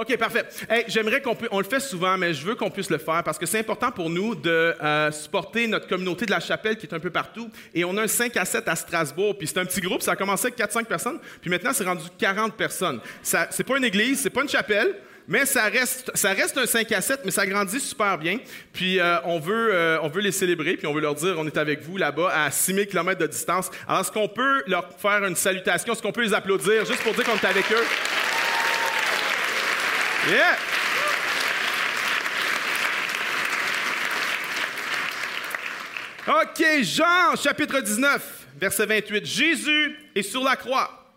OK, parfait. Hey, J'aimerais qu'on puisse, on le fait souvent, mais je veux qu'on puisse le faire parce que c'est important pour nous de euh, supporter notre communauté de la chapelle qui est un peu partout. Et on a un 5 à 7 à Strasbourg, puis c'est un petit groupe, ça a commencé avec 4-5 personnes, puis maintenant c'est rendu 40 personnes. C'est pas une église, c'est pas une chapelle, mais ça reste, ça reste un 5 à 7, mais ça grandit super bien. Puis euh, on, veut, euh, on veut les célébrer, puis on veut leur dire on est avec vous là-bas à 6000 km de distance. Alors, est-ce qu'on peut leur faire une salutation? Est-ce qu'on peut les applaudir? Juste pour dire qu'on est avec eux? Yeah! OK, Jean, chapitre 19, verset 28. Jésus est sur la croix.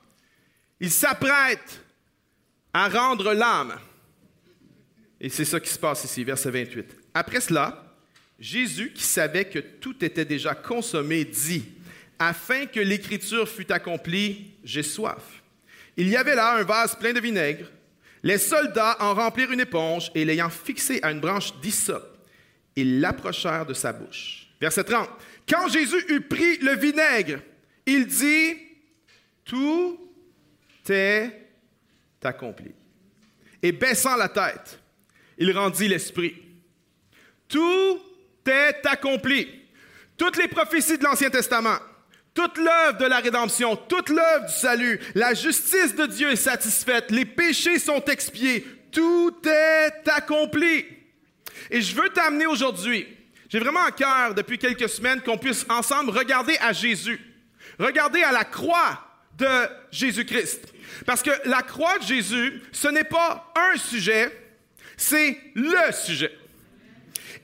Il s'apprête à rendre l'âme. Et c'est ça qui se passe ici, verset 28. Après cela, Jésus, qui savait que tout était déjà consommé, dit, afin que l'écriture fût accomplie, j'ai soif. Il y avait là un vase plein de vinaigre. Les soldats en remplirent une éponge et l'ayant fixé à une branche d'hysope, ils l'approchèrent de sa bouche. Verset 30. Quand Jésus eut pris le vinaigre, il dit, tout est accompli. Et baissant la tête, il rendit l'esprit. Tout est accompli. Toutes les prophéties de l'Ancien Testament, toute l'œuvre de la rédemption, toute l'œuvre du salut, la justice de Dieu est satisfaite, les péchés sont expiés, tout est accompli. Et je veux t'amener aujourd'hui, j'ai vraiment à cœur depuis quelques semaines qu'on puisse ensemble regarder à Jésus, regarder à la croix de Jésus-Christ. Parce que la croix de Jésus, ce n'est pas un sujet, c'est le sujet.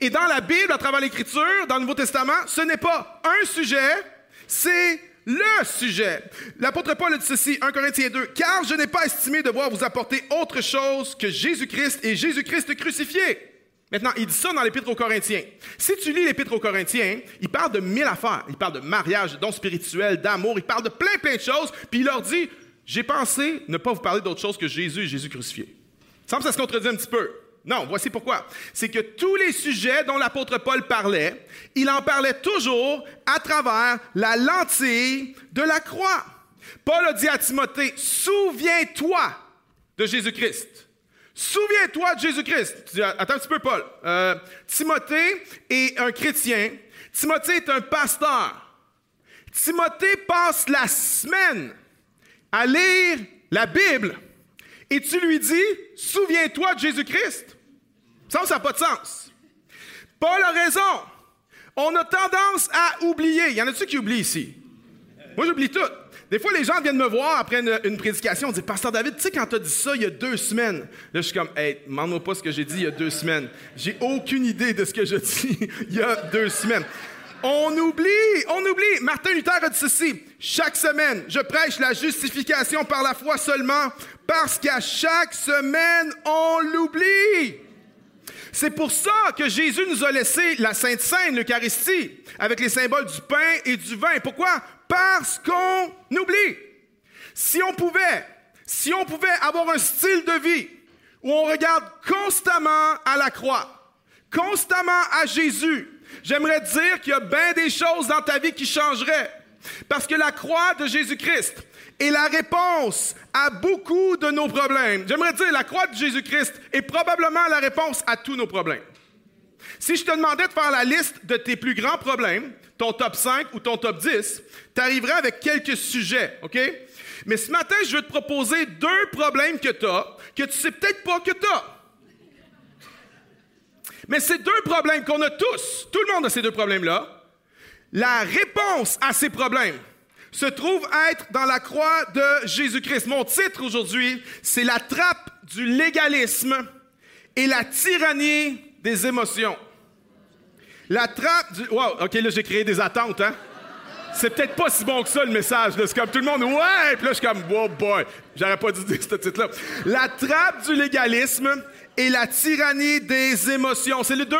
Et dans la Bible, à travers l'Écriture, dans le Nouveau Testament, ce n'est pas un sujet, c'est le sujet. L'apôtre Paul dit ceci, 1 Corinthiens 2, car je n'ai pas estimé devoir vous apporter autre chose que Jésus-Christ et Jésus-Christ crucifié. Maintenant, il dit ça dans l'Épître aux Corinthiens. Si tu lis l'Épître aux Corinthiens, il parle de mille affaires. Il parle de mariage, de dons spirituels, d'amour, il parle de plein, plein de choses, puis il leur dit, j'ai pensé ne pas vous parler d'autre chose que Jésus et Jésus crucifié. Ça me ça se contredit un petit peu. Non, voici pourquoi. C'est que tous les sujets dont l'apôtre Paul parlait, il en parlait toujours à travers la lentille de la croix. Paul a dit à Timothée, souviens-toi de Jésus-Christ. Souviens-toi de Jésus-Christ. Attends un petit peu, Paul. Euh, Timothée est un chrétien. Timothée est un pasteur. Timothée passe la semaine à lire la Bible et tu lui dis, souviens-toi de Jésus-Christ. Ça, ça n'a pas de sens. Paul a raison. On a tendance à oublier. Il y en a-tu qui oublient ici? Moi, j'oublie tout. Des fois, les gens viennent me voir après une, prédication. On dit, Pasteur David, tu sais, quand tu as dit ça il y a deux semaines, là, je suis comme, hey, demande-moi pas ce que j'ai dit il y a deux semaines. J'ai aucune idée de ce que je dis il y a deux semaines. On oublie, on oublie. Martin Luther a dit ceci. Chaque semaine, je prêche la justification par la foi seulement parce qu'à chaque semaine, on l'oublie. C'est pour ça que Jésus nous a laissé la Sainte Seine, l'Eucharistie, avec les symboles du pain et du vin. Pourquoi? Parce qu'on oublie. Si on pouvait, si on pouvait avoir un style de vie où on regarde constamment à la croix, constamment à Jésus, j'aimerais dire qu'il y a bien des choses dans ta vie qui changeraient. Parce que la croix de Jésus-Christ est la réponse à beaucoup de nos problèmes. J'aimerais dire, la croix de Jésus-Christ est probablement la réponse à tous nos problèmes. Si je te demandais de faire la liste de tes plus grands problèmes, ton top 5 ou ton top 10, tu arriverais avec quelques sujets, OK? Mais ce matin, je veux te proposer deux problèmes que tu as, que tu sais peut-être pas que tu as. Mais ces deux problèmes qu'on a tous, tout le monde a ces deux problèmes-là, la réponse à ces problèmes se trouve être dans la croix de Jésus-Christ. Mon titre aujourd'hui, c'est la trappe du légalisme et la tyrannie des émotions. La trappe du... Wow, OK, là, j'ai créé des attentes, hein? C'est peut-être pas si bon que ça, le message. C'est comme tout le monde, ouais! Puis là, je suis comme, wow, boy, j'aurais pas dû dire ce titre-là. La trappe du légalisme et la tyrannie des émotions. C'est les deux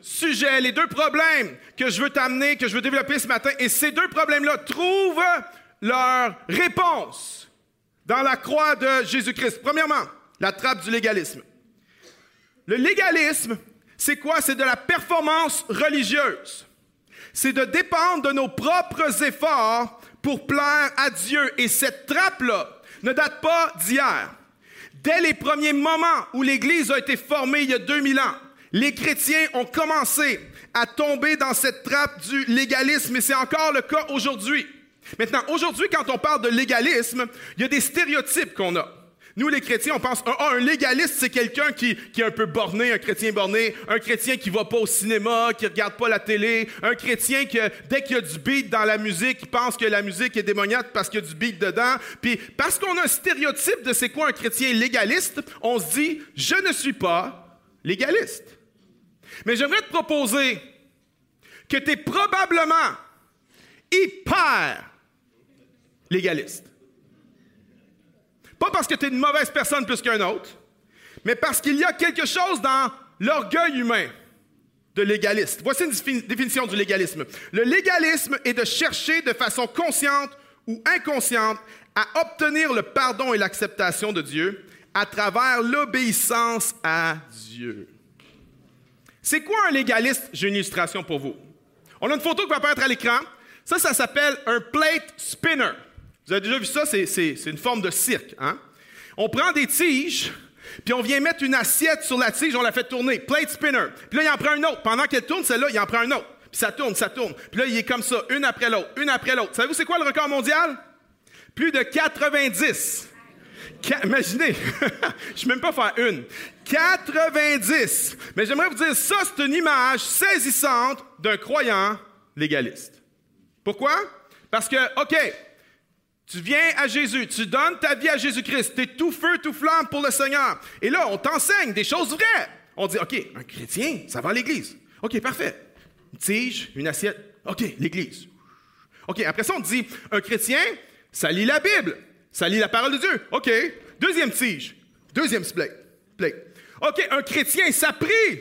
sujets, les deux problèmes que je veux t'amener, que je veux développer ce matin. Et ces deux problèmes-là trouvent leur réponse dans la croix de Jésus-Christ. Premièrement, la trappe du légalisme. Le légalisme, c'est quoi? C'est de la performance religieuse. C'est de dépendre de nos propres efforts pour plaire à Dieu. Et cette trappe-là ne date pas d'hier. dès les premiers moments où l'Église a été formée il y a 2000 ans, les chrétiens ont commencé à tomber dans cette trappe du légalisme et c'est encore le cas aujourd'hui. Maintenant, aujourd'hui, quand on parle de légalisme, il y a des stéréotypes qu'on a. Nous, les chrétiens, on pense, ah, un légaliste, c'est quelqu'un qui, est un peu borné, un chrétien borné, un chrétien qui va pas au cinéma, qui regarde pas la télé, un chrétien qui, dès qu'il y a du beat dans la musique, pense que la musique est démoniaque parce qu'il y a du beat dedans. Puis, parce qu'on a un stéréotype de c'est quoi un chrétien légaliste, on se dit, je ne suis pas légaliste. Mais j'aimerais te proposer que tu es probablement hyper légaliste. Pas parce que tu es une mauvaise personne plus qu'un autre, mais parce qu'il y a quelque chose dans l'orgueil humain de légaliste. Voici une définition du légalisme. Le légalisme est de chercher de façon consciente ou inconsciente à obtenir le pardon et l'acceptation de Dieu à travers l'obéissance à Dieu. C'est quoi un légaliste? J'ai une illustration pour vous. On a une photo qui va apparaître à l'écran. Ça, ça s'appelle un plate spinner. Vous avez déjà vu ça? C'est une forme de cirque. Hein? On prend des tiges, puis on vient mettre une assiette sur la tige, on la fait tourner. Plate spinner. Puis là, il en prend un autre. Pendant qu'elle tourne, celle-là, il en prend un autre. Puis ça tourne, ça tourne. Puis là, il est comme ça, une après l'autre, une après l'autre. Savez-vous c'est quoi le record mondial? Plus de 90. Imaginez, je ne même pas faire une. 90. Mais j'aimerais vous dire, ça, c'est une image saisissante d'un croyant légaliste. Pourquoi? Parce que, OK, tu viens à Jésus, tu donnes ta vie à Jésus-Christ, tu es tout feu, tout flamme pour le Seigneur. Et là, on t'enseigne des choses vraies. On dit, OK, un chrétien, ça va à l'église. OK, parfait. Une tige, une assiette. OK, l'église. OK, après ça, on dit, un chrétien, ça lit la Bible, ça lit la parole de Dieu. OK, deuxième tige, deuxième plate. OK, un chrétien, ça prie.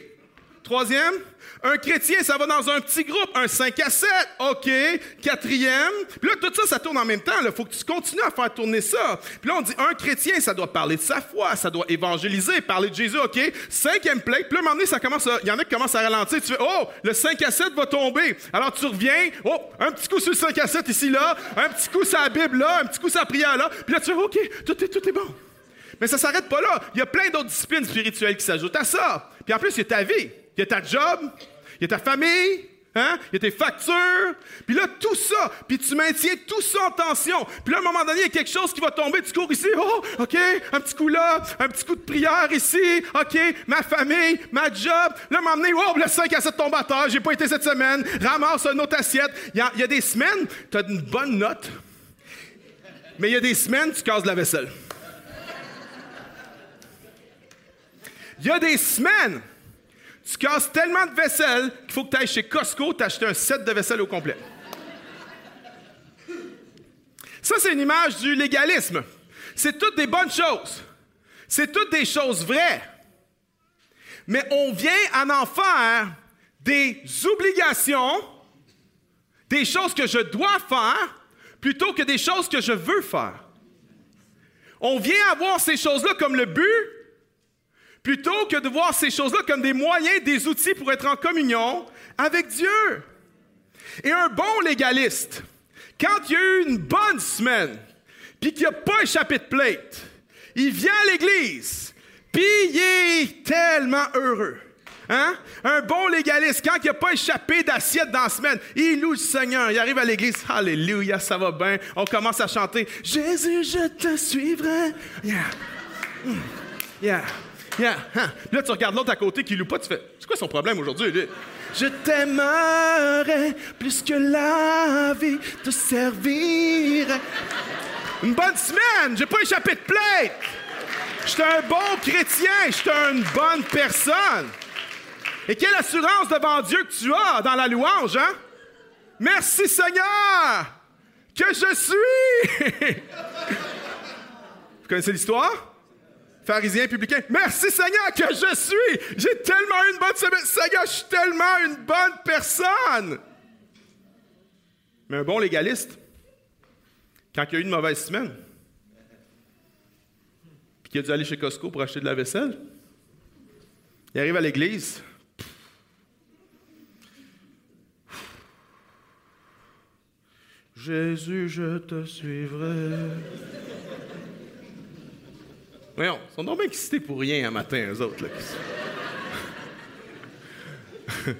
Troisième, un chrétien, ça va dans un petit groupe, un 5 à 7, OK. Quatrième. Puis là, tout ça, ça tourne en même temps. Il faut que tu continues à faire tourner ça. Puis là, on dit, un chrétien, ça doit parler de sa foi, ça doit évangéliser, parler de Jésus, OK. Cinquième plate. Puis là, à un moment donné, ça commence il y en a qui commencent à ralentir. Tu fais, oh, le 5 à 7 va tomber. Alors, tu reviens, oh, un petit coup sur le 5 à 7 ici, là, un petit coup sur la Bible, là, un petit coup sur la prière, là. Puis là, tu fais, OK, tout est, tout est bon. Mais ça s'arrête pas là. Il y a plein d'autres disciplines spirituelles qui s'ajoutent à ça. Puis en plus, il y a ta vie. Il y a ta job, il y a ta famille, hein? il y a tes factures. Puis là, tout ça, puis tu maintiens tout ça en tension. Puis là, à un moment donné, il y a quelque chose qui va tomber, tu cours ici, oh, OK, un petit coup là, un petit coup de prière ici, OK, ma famille, ma job. Là, donné, oh, le 5 à 7 tombe à terre, j'ai pas été cette semaine, ramasse une autre assiette. Il y a, des semaines, tu as une bonne note, mais il y a des semaines, tu casses la vaisselle. Il y a des semaines, tu casses tellement de vaisselle qu'il faut que tu ailles chez Costco t'acheter un set de vaisselle au complet. Ça, c'est une image du légalisme. C'est toutes des bonnes choses. C'est toutes des choses vraies. Mais on vient en en faire des obligations, des choses que je dois faire, plutôt que des choses que je veux faire. On vient avoir ces choses-là comme le but plutôt que de voir ces choses-là comme des moyens, des outils pour être en communion avec Dieu. Et un bon légaliste, quand il a eu une bonne semaine, puis qu'il n'a pas échappé de plate, il vient à l'église, puis il est tellement heureux. Hein? Un bon légaliste, quand il n'a pas échappé d'assiette dans la semaine, il loue le Seigneur. Il arrive à l'église, Alléluia, ça va bien. On commence à chanter Jésus, je te suivrai. Yeah. Hmm. Yeah. Là, tu regardes l'autre à côté qui loue pas, tu fais C'est quoi son problème aujourd'hui? Je t'aimerais plus que la vie te servirait. Une bonne semaine, j'ai pas échappé de plate. J'étais un bon chrétien, j'étais une bonne personne. Et quelle assurance devant Dieu que tu as dans la louange, hein? Merci Seigneur que je suis. Vous connaissez l'histoire? Pharisiens, publicains, merci Seigneur que je suis. J'ai tellement une bonne semaine. Seigneur, je suis tellement une bonne personne. Mais un bon légaliste, quand il a eu une mauvaise semaine, puis qu'il a dû aller chez Costco pour acheter de la vaisselle, il arrive à l'église. Jésus, je te suivrai. Voyons, ils sont donc bien excités pour rien un matin, eux autres. Là.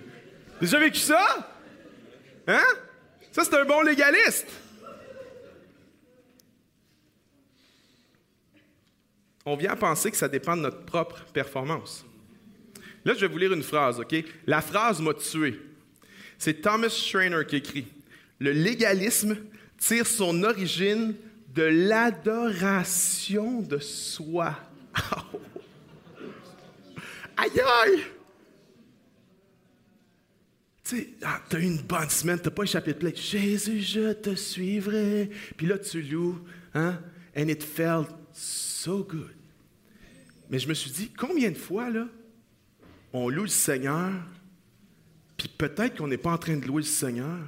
Déjà vécu ça? Hein? Ça, c'est un bon légaliste. On vient à penser que ça dépend de notre propre performance. Là, je vais vous lire une phrase, OK? La phrase m'a tué. C'est Thomas Schreiner qui écrit Le légalisme tire son origine de l'adoration de soi. Aïe aïe! Tu ah, eu une bonne semaine, t'as pas échappé de plaie. Jésus, je te suivrai. Puis là, tu loues, hein? And it felt so good. Mais je me suis dit, combien de fois, là, on loue le Seigneur, puis peut-être qu'on n'est pas en train de louer le Seigneur.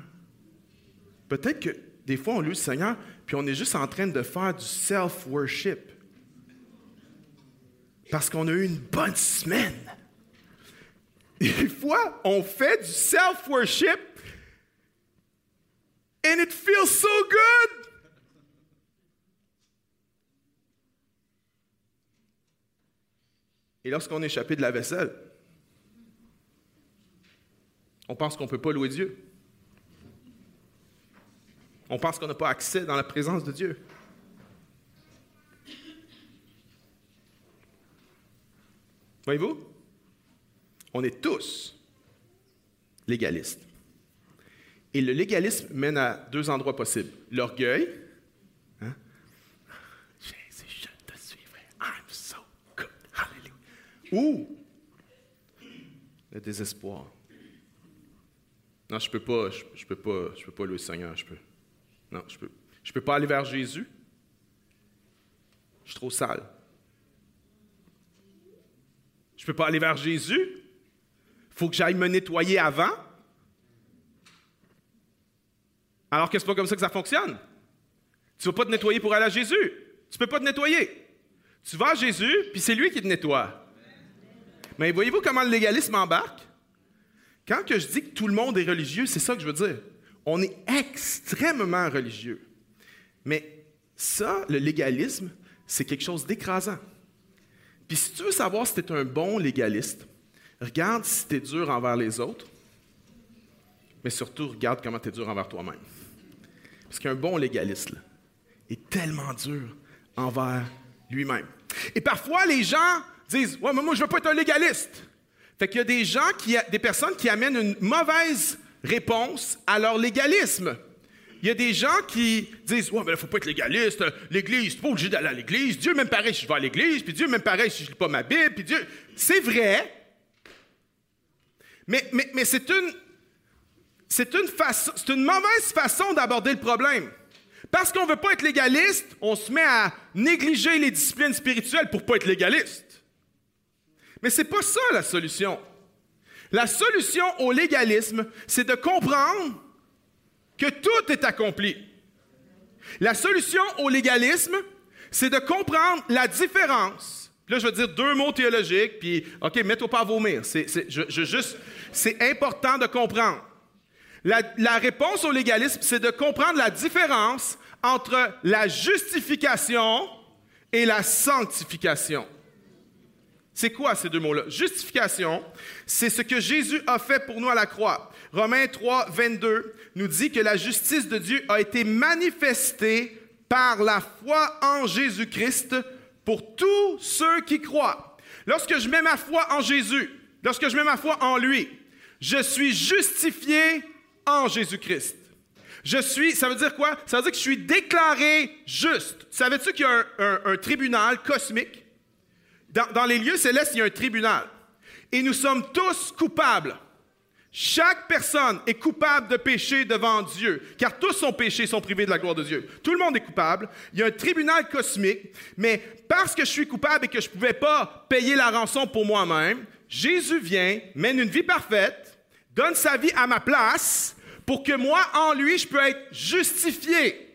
Peut-être que des fois, on loue le Seigneur, puis on est juste en train de faire du self-worship. Parce qu'on a eu une bonne semaine. Des fois, on fait du self-worship, and it feels so good. Et lorsqu'on est échappé de la vaisselle, on pense qu'on ne peut pas louer Dieu. On pense qu'on n'a pas accès dans la présence de Dieu. Voyez-vous? On est tous légalistes. Et le légalisme mène à deux endroits possibles. L'orgueil. Hein? Jésus, je te suivrai. I'm so good. Hallelujah. Ou le désespoir. Non, je peux pas, je, peux pas, je peux pas louer le Seigneur, je peux. Non, je. Je peux pas aller vers Jésus. Je suis trop sale. Je peux pas aller vers Jésus. Il faut que j'aille me nettoyer avant. Alors que c'est pas comme ça que ça fonctionne. Tu ne vas pas te nettoyer pour aller à Jésus. Tu peux pas te nettoyer. Tu vas à Jésus, puis c'est lui qui te nettoie. Mais voyez-vous comment le légalisme embarque? Quand que je dis que tout le monde est religieux, c'est ça que je veux dire. On est extrêmement religieux. Mais ça, le légalisme, c'est quelque chose d'écrasant. Puis si tu veux savoir si tu es un bon légaliste, regarde si tu es dur envers les autres, mais surtout regarde comment tu es dur envers toi-même. Parce qu'un bon légaliste est tellement dur envers lui-même. Et parfois, les gens disent Ouais, mais moi, je ne veux pas être un légaliste. Fait qu'il y a des gens, des personnes qui amènent une mauvaise réponse à leur légalisme. Il y a des gens qui disent Ouais, mais il ne faut pas être légaliste, l'Église, tu pas obligé d'aller à l'Église, Dieu même pareil si je vais à l'Église, puis Dieu même pareil si je ne lis pas ma Bible, puis Dieu. C'est vrai, mais, c'est une. C'est une, c'est une mauvaise façon d'aborder le problème. Parce qu'on ne veut pas être légaliste, on se met à négliger les disciplines spirituelles pour ne pas être légaliste. Mais ce n'est pas ça la solution. La solution au légalisme, c'est de comprendre que tout est accompli. La solution au légalisme, c'est de comprendre la différence. Là, je vais dire deux mots théologiques, puis, OK, mets-toi pas à vomir. C'est, c'est important de comprendre. La réponse au légalisme, c'est de comprendre la différence entre la justification et la sanctification. C'est quoi ces deux mots-là? Justification, c'est ce que Jésus a fait pour nous à la croix. Romains 3, 22 nous dit que la justice de Dieu a été manifestée par la foi en Jésus-Christ pour tous ceux qui croient. Lorsque je mets ma foi en Jésus, lorsque je mets ma foi en lui, je suis justifié en Jésus-Christ. Je suis, ça veut dire quoi? Ça veut dire que je suis déclaré juste. Savais-tu qu'il y a un tribunal cosmique? Dans, les lieux célestes, il y a un tribunal. Et nous sommes tous coupables. Chaque personne est coupable de péché devant Dieu, car tous sont péchés, sont privés de la gloire de Dieu. Tout le monde est coupable. Il y a un tribunal cosmique, mais parce que je suis coupable et que je ne pouvais pas payer la rançon pour moi-même, Jésus vient, mène une vie parfaite, donne sa vie à ma place pour que moi, en lui, je peux être justifié.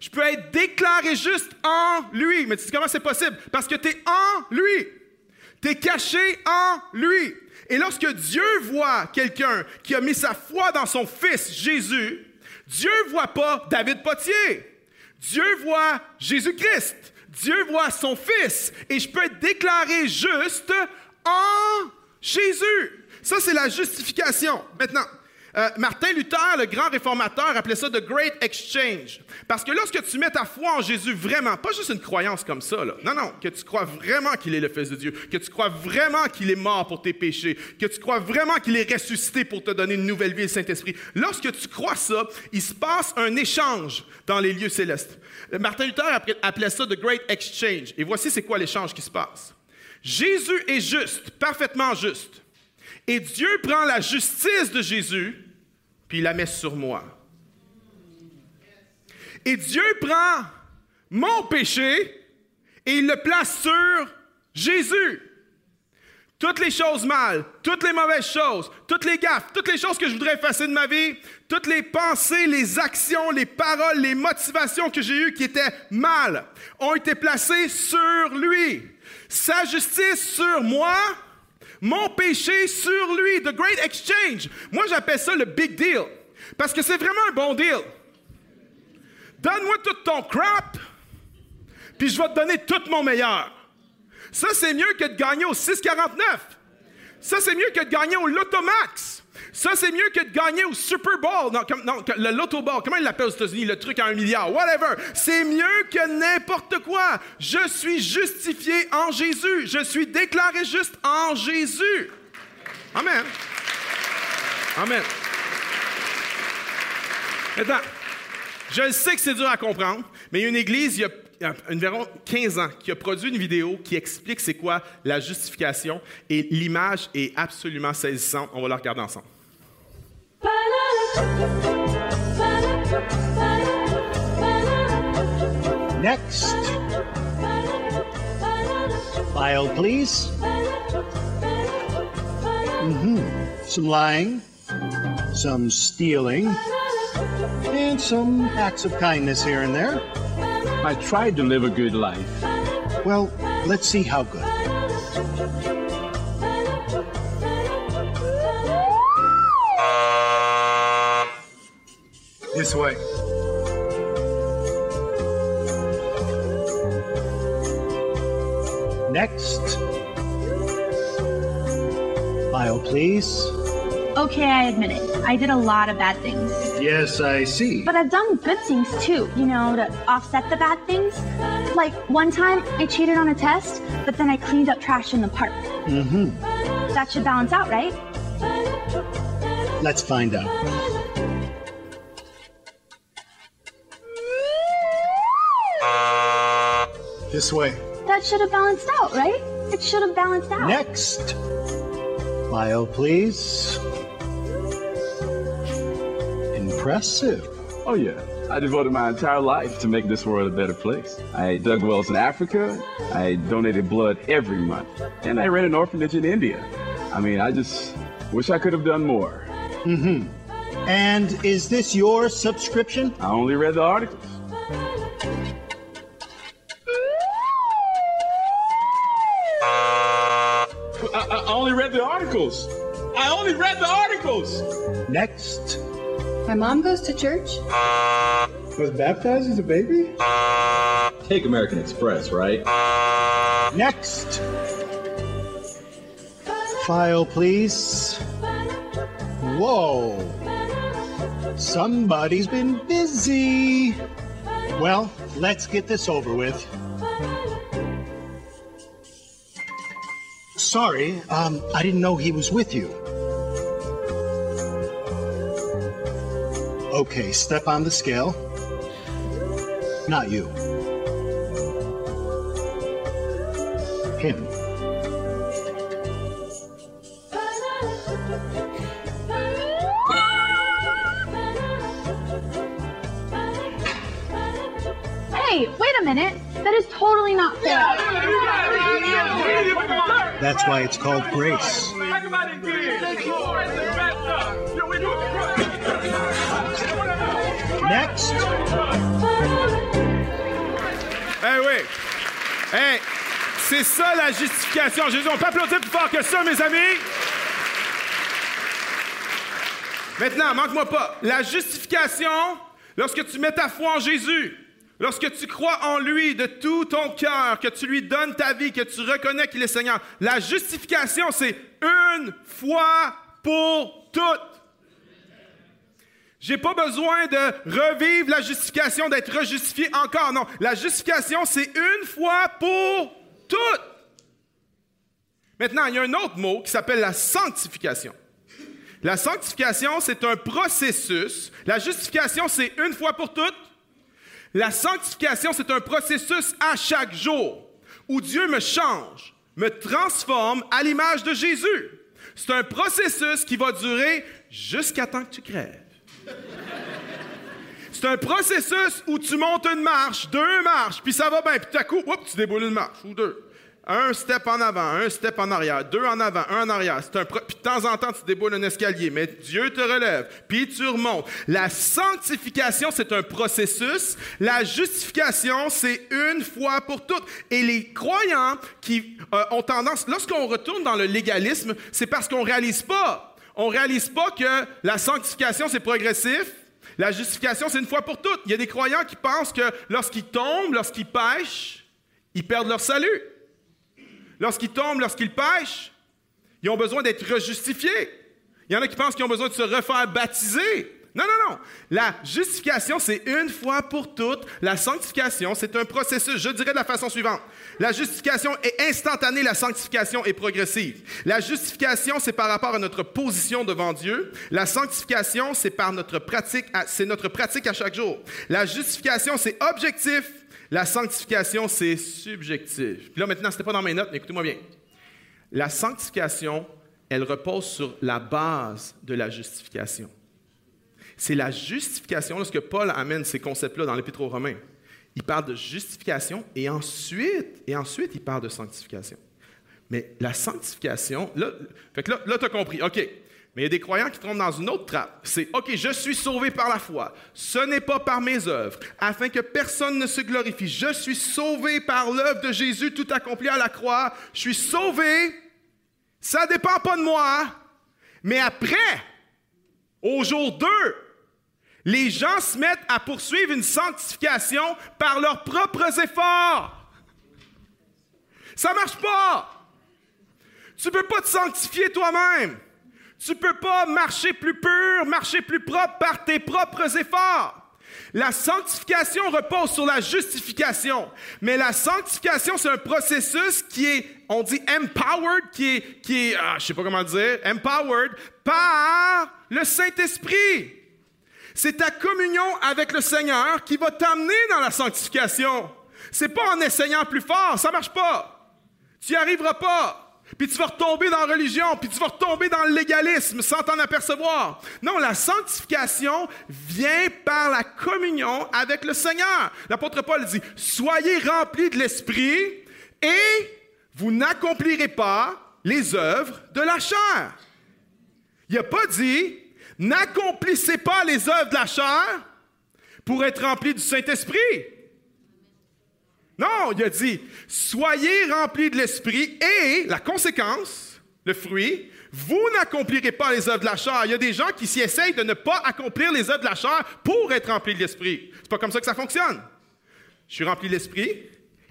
Je peux être déclaré juste en lui. Mais tu sais comment c'est possible? Parce que tu es en lui. Tu es caché en lui. Et lorsque Dieu voit quelqu'un qui a mis sa foi dans son Fils Jésus, Dieu ne voit pas David Potier. Dieu voit Jésus-Christ. Dieu voit son Fils et je peux être déclaré juste en Jésus. Ça, c'est la justification. Maintenant, euh, Martin Luther, le grand réformateur, appelait ça The Great Exchange. Parce que lorsque tu mets ta foi en Jésus vraiment, pas juste une croyance comme ça, non, non, que tu crois vraiment qu'il est le Fils de Dieu, que tu crois vraiment qu'il est mort pour tes péchés, que tu crois vraiment qu'il est ressuscité pour te donner une nouvelle vie, le Saint-Esprit. Lorsque tu crois ça, il se passe un échange dans les lieux célestes. Euh, Martin Luther appelait ça The Great Exchange. Et voici c'est quoi l'échange qui se passe. Jésus est juste, parfaitement juste. Et Dieu prend la justice de Jésus, puis il la met sur moi. Et Dieu prend mon péché et il le place sur Jésus. Toutes les choses mal, toutes les mauvaises choses, toutes les gaffes, toutes les choses que je voudrais effacer de ma vie, toutes les pensées, les actions, les paroles, les motivations que j'ai eues qui étaient mal, ont été placées sur lui. Sa justice sur moi, mon péché sur lui. The Great Exchange. Moi, j'appelle ça le big deal. Parce que c'est vraiment un bon deal. Donne-moi tout ton crap, puis je vais te donner tout mon meilleur. Ça, c'est mieux que de gagner au 649. Ça, c'est mieux que de gagner au Lotomax. Ça, c'est mieux que de gagner au Super Bowl. Non, le Lotto Ball. Comment ils l'appellent aux États-Unis? Le truc à un milliard? Whatever. C'est mieux que n'importe quoi. Je suis justifié en Jésus. Je suis déclaré juste en Jésus. Amen. Amen. Maintenant, je sais que c'est dur à comprendre, mais une église, il y a environ 15 ans, qui a produit une vidéo qui explique c'est quoi la justification et l'image est absolument saisissante. On va la regarder ensemble. Next. File, please. Mm-hmm. Some lying, some stealing, and some acts of kindness here and there. I tried to live a good life. Well, let's see how good. This way. Next. File, please. Okay, I admit it. I did a lot of bad things. Yes, I see. But I've done good things too, you know, to offset the bad things. Like one time I cheated on a test, but then I cleaned up trash in the park. Mm-hmm. That should balance out, right? Let's find out. This way. That should have balanced out, right? It should have balanced out. Next. File, please. Impressive. Oh, yeah. I devoted my entire life to make this world a better place. I dug wells in Africa. I donated blood every month. And I ran an orphanage in India. I mean, I just wish I could have done more. Mm-hmm. And is this your subscription? I only read the articles. I, I only read the articles. I only read the articles. Next. My mom goes to church. Was baptized as a baby? Take American Express, right? Next. File, please. Whoa. Somebody's been busy. Well, let's get this over with. Sorry, um, I didn't know he was with you. Okay, step on the scale. Not you. Him. Hey, wait a minute. That is totally not fair. That's why it's called grace. Next. Eh oui. Hey, c'est ça la justification. Jésus, on peut applaudir plus fort que ça, mes amis. Maintenant, manque-moi pas. La justification, lorsque tu mets ta foi en Jésus, Lorsque tu crois en lui de tout ton cœur, que tu lui donnes ta vie, que tu reconnais qu'il est Seigneur, la justification, c'est une fois pour toutes. J'ai pas besoin de revivre la justification, d'être rejustifié encore. Non, la justification, c'est une fois pour toutes. Maintenant, il y a un autre mot qui s'appelle la sanctification. La sanctification, c'est un processus. La justification, c'est une fois pour toutes. La sanctification, c'est un processus à chaque jour où Dieu me change, me transforme à l'image de Jésus. C'est un processus qui va durer jusqu'à temps que tu crèves. C'est un processus où tu montes une marche, deux marches, puis ça va bien, puis tout à coup, tu déboules une marche ou deux. Un step en avant, un step en arrière, deux en avant, un en arrière. C'est un Puis de temps en temps, tu déboules un escalier, mais Dieu te relève, puis tu remontes. La sanctification, c'est un processus. La justification, c'est une fois pour toutes. Et les croyants qui euh, ont tendance, lorsqu'on retourne dans le légalisme, c'est parce qu'on réalise pas. On réalise pas que la sanctification, c'est progressif. La justification, c'est une fois pour toutes. Il y a des croyants qui pensent que lorsqu'ils tombent, lorsqu'ils pêchent, ils perdent leur salut. Lorsqu'ils tombent, lorsqu'ils pêchent, ils ont besoin d'être rejustifiés. Il y en a qui pensent qu'ils ont besoin de se refaire baptiser. Non, non, non. La justification, c'est une fois pour toutes. La sanctification, c'est un processus. Je dirais de la façon suivante. La justification est instantanée, la sanctification est progressive. La justification, c'est par rapport à notre position devant Dieu. La sanctification, c'est par notre pratique, c'est notre pratique à chaque jour. La justification, c'est objectif. La sanctification, c'est subjectif. Puis là, maintenant, ce n'était pas dans mes notes, mais écoutez-moi bien. La sanctification, elle repose sur la base de la justification. C'est la justification, lorsque Paul amène ces concepts-là dans l'Épître aux Romains. Il parle de justification et ensuite, et ensuite, il parle de sanctification. Mais la sanctification, là, fait là, tu as compris, OK, mais il y a des croyants qui tombent dans une autre trappe. C'est OK, je suis sauvé par la foi. Ce n'est pas par mes œuvres, afin que personne ne se glorifie. Je suis sauvé par l'œuvre de Jésus tout accompli à la croix. Je suis sauvé. Ça ne dépend pas de moi. Mais après, au jour 2, les gens se mettent à poursuivre une sanctification par leurs propres efforts. Ça marche pas. Tu peux pas te sanctifier toi-même. Tu peux pas marcher plus pur, marcher plus propre par tes propres efforts. La sanctification repose sur la justification, mais la sanctification, c'est un processus qui est, on dit empowered, qui est, qui est ah, je sais pas comment dire, empowered par le Saint-Esprit. C'est ta communion avec le Seigneur qui va t'amener dans la sanctification. C'est pas en essayant plus fort, ça marche pas. Tu n'y arriveras pas puis tu vas retomber dans la religion, puis tu vas retomber dans le légalisme sans t'en apercevoir. Non, la sanctification vient par la communion avec le Seigneur. L'apôtre Paul dit, soyez remplis de l'Esprit et vous n'accomplirez pas les œuvres de la chair. Il n'a pas dit, n'accomplissez pas les œuvres de la chair pour être remplis du Saint-Esprit. Non, il a dit, soyez remplis de l'Esprit et la conséquence, le fruit, vous n'accomplirez pas les œuvres de la chair. Il y a des gens qui s'y essayent de ne pas accomplir les œuvres de la chair pour être remplis de l'Esprit. C'est pas comme ça que ça fonctionne. Je suis rempli de l'Esprit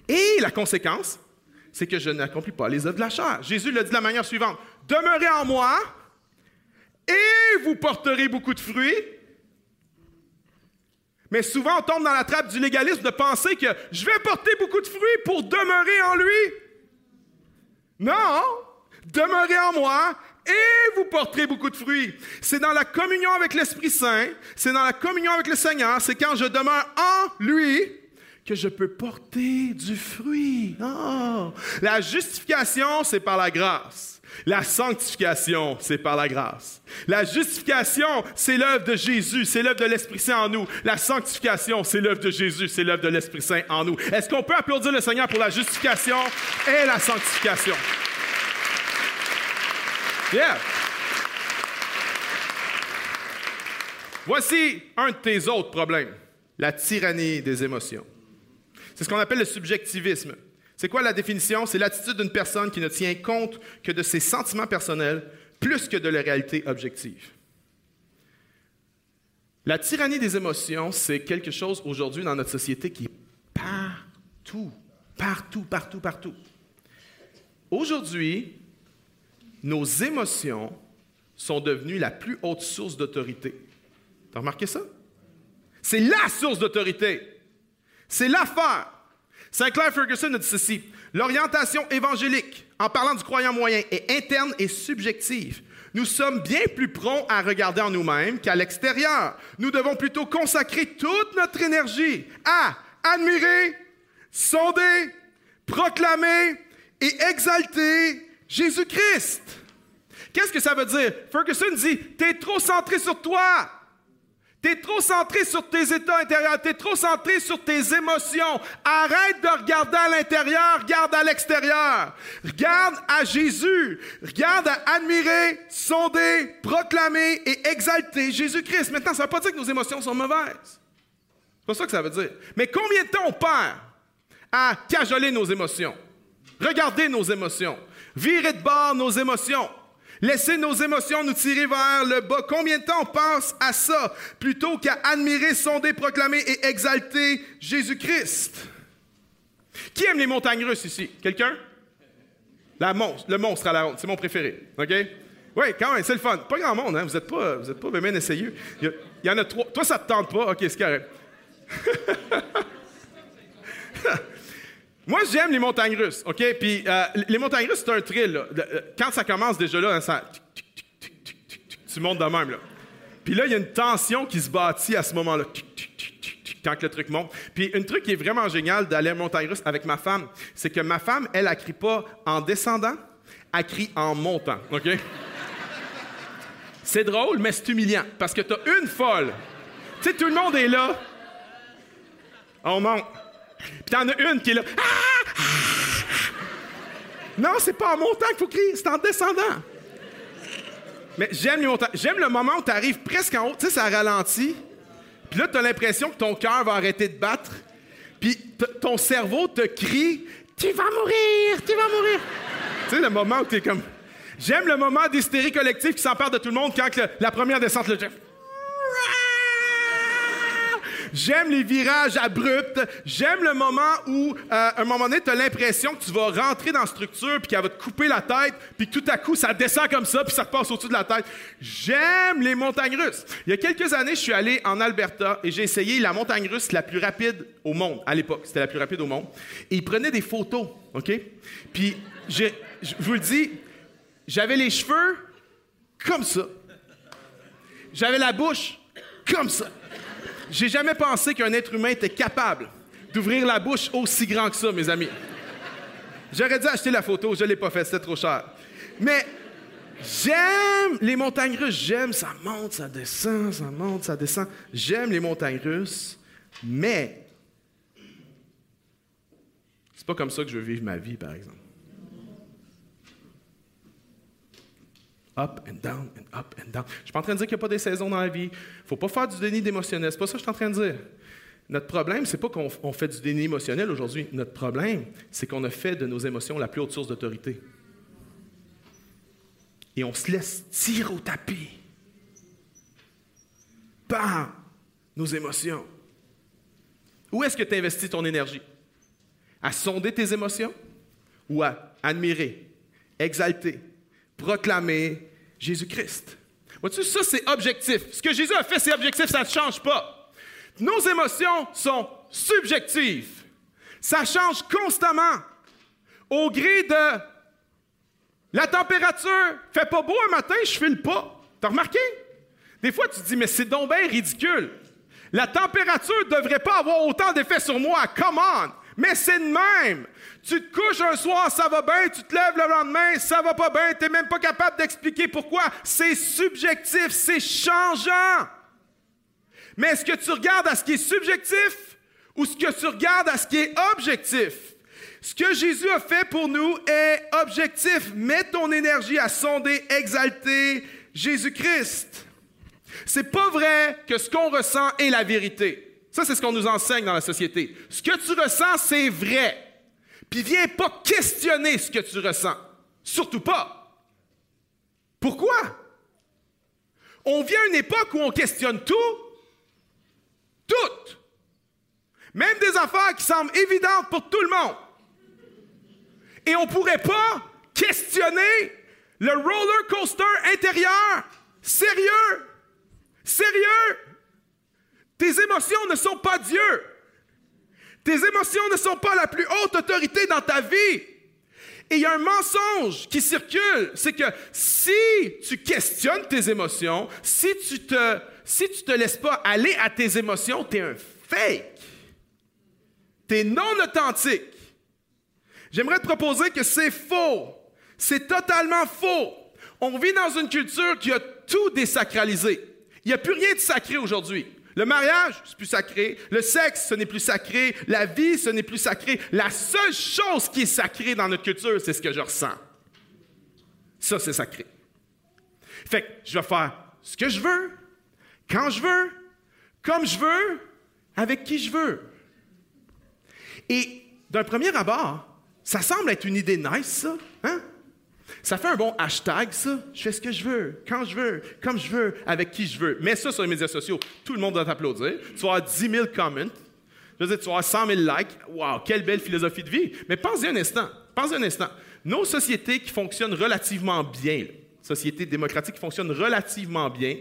et la conséquence, c'est que je n'accomplis pas les œuvres de la chair. Jésus l'a dit de la manière suivante, demeurez en moi et vous porterez beaucoup de fruits mais souvent, on tombe dans la trappe du légalisme de penser que je vais porter beaucoup de fruits pour demeurer en lui. Non, demeurez en moi et vous porterez beaucoup de fruits. C'est dans la communion avec l'Esprit Saint, c'est dans la communion avec le Seigneur, c'est quand je demeure en lui que je peux porter du fruit. Oh. La justification, c'est par la grâce. La sanctification, c'est par la grâce. La justification, c'est l'œuvre de Jésus, c'est l'œuvre de l'Esprit Saint en nous. La sanctification, c'est l'œuvre de Jésus, c'est l'œuvre de l'Esprit Saint en nous. Est-ce qu'on peut applaudir le Seigneur pour la justification et la sanctification? Yeah. Voici un de tes autres problèmes, la tyrannie des émotions. C'est ce qu'on appelle le subjectivisme. C'est quoi la définition? C'est l'attitude d'une personne qui ne tient compte que de ses sentiments personnels plus que de la réalité objective. La tyrannie des émotions, c'est quelque chose aujourd'hui dans notre société qui est Partout, partout, partout, partout. Aujourd'hui, nos émotions sont devenues la plus haute source d'autorité. T'as remarqué ça? C'est la source d'autorité. C'est l'affaire. Saint Clair Ferguson a dit ceci L'orientation évangélique, en parlant du croyant moyen, est interne et subjective. Nous sommes bien plus prompts à regarder en nous-mêmes qu'à l'extérieur. Nous devons plutôt consacrer toute notre énergie à admirer, sonder, proclamer et exalter Jésus-Christ. Qu'est-ce que ça veut dire? Ferguson dit, t'es trop centré sur toi. Tu es trop centré sur tes états intérieurs, tu es trop centré sur tes émotions. Arrête de regarder à l'intérieur, regarde à l'extérieur. Regarde à Jésus. Regarde à admirer, sonder, proclamer et exalter Jésus-Christ. Maintenant, ça ne veut pas dire que nos émotions sont mauvaises. C'est pas ça que ça veut dire. Mais combien de temps on perd à cajoler nos émotions, regarder nos émotions, virer de bord nos émotions? Laisser nos émotions nous tirer vers le bas. Combien de temps on pense à ça plutôt qu'à admirer, sonder, proclamer et exalter Jésus-Christ? Qui aime les montagnes russes ici? Quelqu'un? Le monstre à la ronde, c'est mon préféré. OK? Oui, quand même, c'est le fun. Pas grand monde, hein? Vous n'êtes pas, êtes pas bien essayeux. Il y, en a trois. Toi, ça te tente pas? OK, c'est correct. Moi, j'aime les montagnes russes, OK? Puis euh, les montagnes russes, c'est un thrill. Là. Euh, quand ça commence déjà là, tu montes de même. Là. Puis là, il y a une tension qui se bâtit à ce moment-là. Quand le truc monte. Puis un truc qui est vraiment génial d'aller à montagne russe avec ma femme, c'est que ma femme, elle, elle crie pas en descendant, elle crie en montant, OK? C'est drôle, mais c'est humiliant parce que tu as une folle. Tu sais, tout le monde est là. On monte. Puis t'en as une qui est là. Ah! Non, c'est pas en montant qu'il faut crier, c'est en descendant. Mais j'aime les montagnes. J'aime le moment où tu arrives presque en haut, tu sais, ça ralentit. Puis là, tu as l'impression que ton cœur va arrêter de battre. Puis ton cerveau te crie Tu vas mourir, tu vas mourir. tu sais, le moment où tu es comme. J'aime le moment d'hystérie collective qui s'empare de tout le monde quand la première descente, le J'aime les virages abrupts. J'aime le moment où, euh, à un moment donné, tu as l'impression que tu vas rentrer dans la structure puis qu'elle va te couper la tête, puis tout à coup, ça descend comme ça, puis ça repasse au-dessus de la tête. J'aime les montagnes russes. Il y a quelques années, je suis allé en Alberta et j'ai essayé la montagne russe la plus rapide au monde. À l'époque, c'était la plus rapide au monde. Et ils prenaient des photos, OK? Puis, je vous le dis, j'avais les cheveux comme ça. J'avais la bouche comme ça. J'ai jamais pensé qu'un être humain était capable d'ouvrir la bouche aussi grand que ça, mes amis. J'aurais dû acheter la photo, je ne l'ai pas fait, c'était trop cher. Mais j'aime les montagnes russes, j'aime, ça monte, ça descend, ça monte, ça descend. J'aime les montagnes russes, mais c'est pas comme ça que je veux vivre ma vie, par exemple. Up and down and up and down. Je suis pas en train de dire qu'il n'y a pas des saisons dans la vie. Il faut pas faire du déni d'émotionnel. C'est pas ça que je suis en train de dire. Notre problème, c'est pas qu'on fait du déni émotionnel aujourd'hui. Notre problème, c'est qu'on a fait de nos émotions la plus haute source d'autorité. Et on se laisse tirer au tapis par nos émotions. Où est-ce que tu investis ton énergie? À sonder tes émotions ou à admirer, exalter, proclamer Jésus-Christ. Vois-tu, ça c'est objectif. Ce que Jésus a fait, c'est objectif, ça ne change pas. Nos émotions sont subjectives. Ça change constamment. Au gré de la température, fait pas beau un matin, je file pas. T'as remarqué? Des fois, tu te dis, mais c'est donc ridicule. La température ne devrait pas avoir autant d'effet sur moi. Come on! Mais c'est de même. Tu te couches un soir, ça va bien, tu te lèves le lendemain, ça va pas bien, tu n'es même pas capable d'expliquer pourquoi. C'est subjectif, c'est changeant. Mais est-ce que tu regardes à ce qui est subjectif ou ce que tu regardes à ce qui est objectif? Ce que Jésus a fait pour nous est objectif. Mets ton énergie à sonder, exalter Jésus-Christ. C'est pas vrai que ce qu'on ressent est la vérité. Ça, c'est ce qu'on nous enseigne dans la société. Ce que tu ressens, c'est vrai. Puis viens pas questionner ce que tu ressens. Surtout pas. Pourquoi? On vient à une époque où on questionne tout. Tout. Même des affaires qui semblent évidentes pour tout le monde. Et on ne pourrait pas questionner le roller coaster intérieur. Sérieux? Sérieux? Tes émotions ne sont pas Dieu. Tes émotions ne sont pas la plus haute autorité dans ta vie. Et il y a un mensonge qui circule, c'est que si tu questionnes tes émotions, si tu te, si tu te laisses pas aller à tes émotions, tu es un fake. Tu es non authentique. J'aimerais te proposer que c'est faux. C'est totalement faux. On vit dans une culture qui a tout désacralisé. Il n'y a plus rien de sacré aujourd'hui. Le mariage, c'est plus sacré. Le sexe, ce n'est plus sacré. La vie, ce n'est plus sacré. La seule chose qui est sacrée dans notre culture, c'est ce que je ressens. Ça, c'est sacré. Fait que je vais faire ce que je veux, quand je veux, comme je veux, avec qui je veux. Et d'un premier abord, ça semble être une idée nice, ça. Hein? Ça fait un bon hashtag, ça. Je fais ce que je veux, quand je veux, comme je veux, avec qui je veux. Mets ça sur les médias sociaux. Tout le monde doit t'applaudir. Tu vas avoir 10 000 comments. Je veux dire, tu vas avoir 100 000 likes. Wow, quelle belle philosophie de vie. Mais pensez un instant. Pensez un instant. Nos sociétés qui fonctionnent relativement bien, sociétés démocratiques qui fonctionnent relativement bien,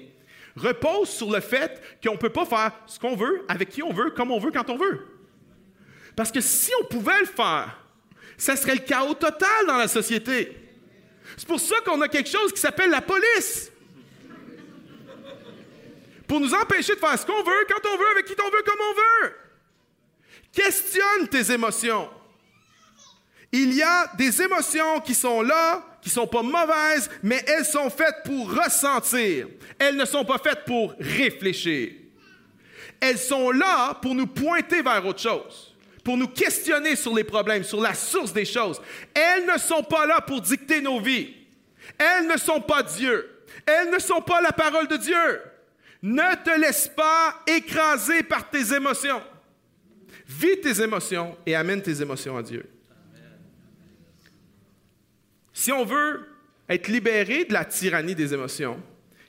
reposent sur le fait qu'on ne peut pas faire ce qu'on veut, avec qui on veut, comme on veut, quand on veut. Parce que si on pouvait le faire, ça serait le chaos total dans la société. C'est pour ça qu'on a quelque chose qui s'appelle la police. Pour nous empêcher de faire ce qu'on veut, quand on veut, avec qui on veut, comme on veut. Questionne tes émotions. Il y a des émotions qui sont là, qui sont pas mauvaises, mais elles sont faites pour ressentir. Elles ne sont pas faites pour réfléchir. Elles sont là pour nous pointer vers autre chose pour nous questionner sur les problèmes, sur la source des choses. Elles ne sont pas là pour dicter nos vies. Elles ne sont pas Dieu. Elles ne sont pas la parole de Dieu. Ne te laisse pas écraser par tes émotions. Vis tes émotions et amène tes émotions à Dieu. Si on veut être libéré de la tyrannie des émotions,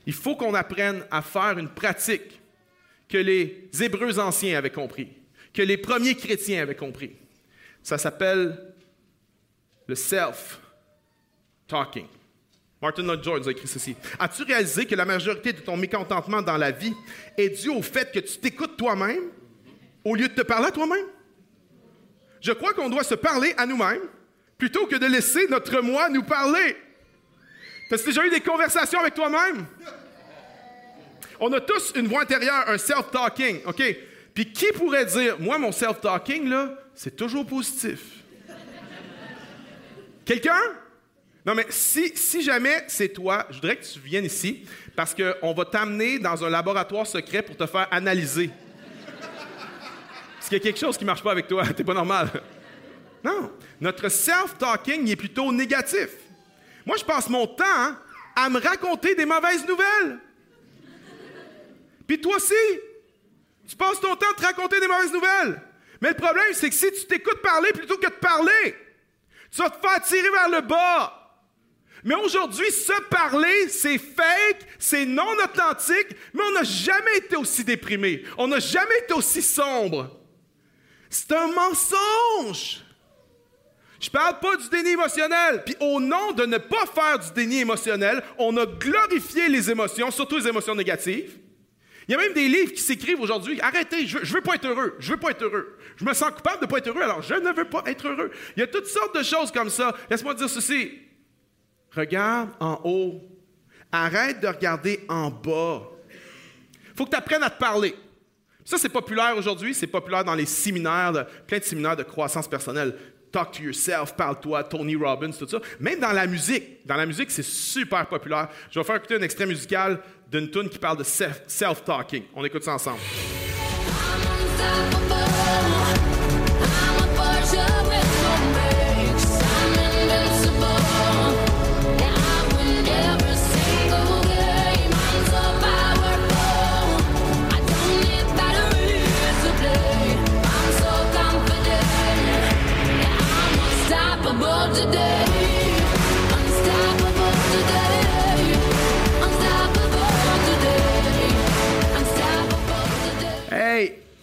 il faut qu'on apprenne à faire une pratique que les Hébreux anciens avaient compris que les premiers chrétiens avaient compris. Ça s'appelle le self-talking. Martin Lloyd Jones a écrit ceci. As-tu réalisé que la majorité de ton mécontentement dans la vie est due au fait que tu t'écoutes toi-même au lieu de te parler à toi-même? Je crois qu'on doit se parler à nous-mêmes plutôt que de laisser notre moi nous parler. As-tu déjà eu des conversations avec toi-même? On a tous une voix intérieure, un self-talking, OK? Puis qui pourrait dire, moi, mon self-talking, là, c'est toujours positif? Quelqu'un? Non, mais si, si jamais c'est toi, je voudrais que tu viennes ici parce qu'on va t'amener dans un laboratoire secret pour te faire analyser. Parce qu'il y a quelque chose qui ne marche pas avec toi, t'es pas normal. Non, notre self-talking est plutôt négatif. Moi, je passe mon temps à me raconter des mauvaises nouvelles. Puis toi aussi, tu passes ton temps à te raconter des mauvaises nouvelles. Mais le problème, c'est que si tu t'écoutes parler plutôt que de parler, tu vas te faire tirer vers le bas. Mais aujourd'hui, se parler, c'est fake, c'est non authentique, mais on n'a jamais été aussi déprimé. On n'a jamais été aussi sombre. C'est un mensonge. Je parle pas du déni émotionnel. Puis au nom de ne pas faire du déni émotionnel, on a glorifié les émotions, surtout les émotions négatives. Il y a même des livres qui s'écrivent aujourd'hui. Arrêtez, je ne veux pas être heureux. Je veux pas être heureux. Je me sens coupable de ne pas être heureux, alors je ne veux pas être heureux. Il y a toutes sortes de choses comme ça. Laisse-moi dire ceci. Regarde en haut. Arrête de regarder en bas. Il faut que tu apprennes à te parler. Ça, c'est populaire aujourd'hui. C'est populaire dans les séminaires, plein de séminaires de croissance personnelle. Talk to yourself, parle-toi, Tony Robbins, tout ça. Même dans la musique. Dans la musique, c'est super populaire. Je vais faire écouter un extrait musical d'une tune qui parle de self-talking. On écoute ça ensemble.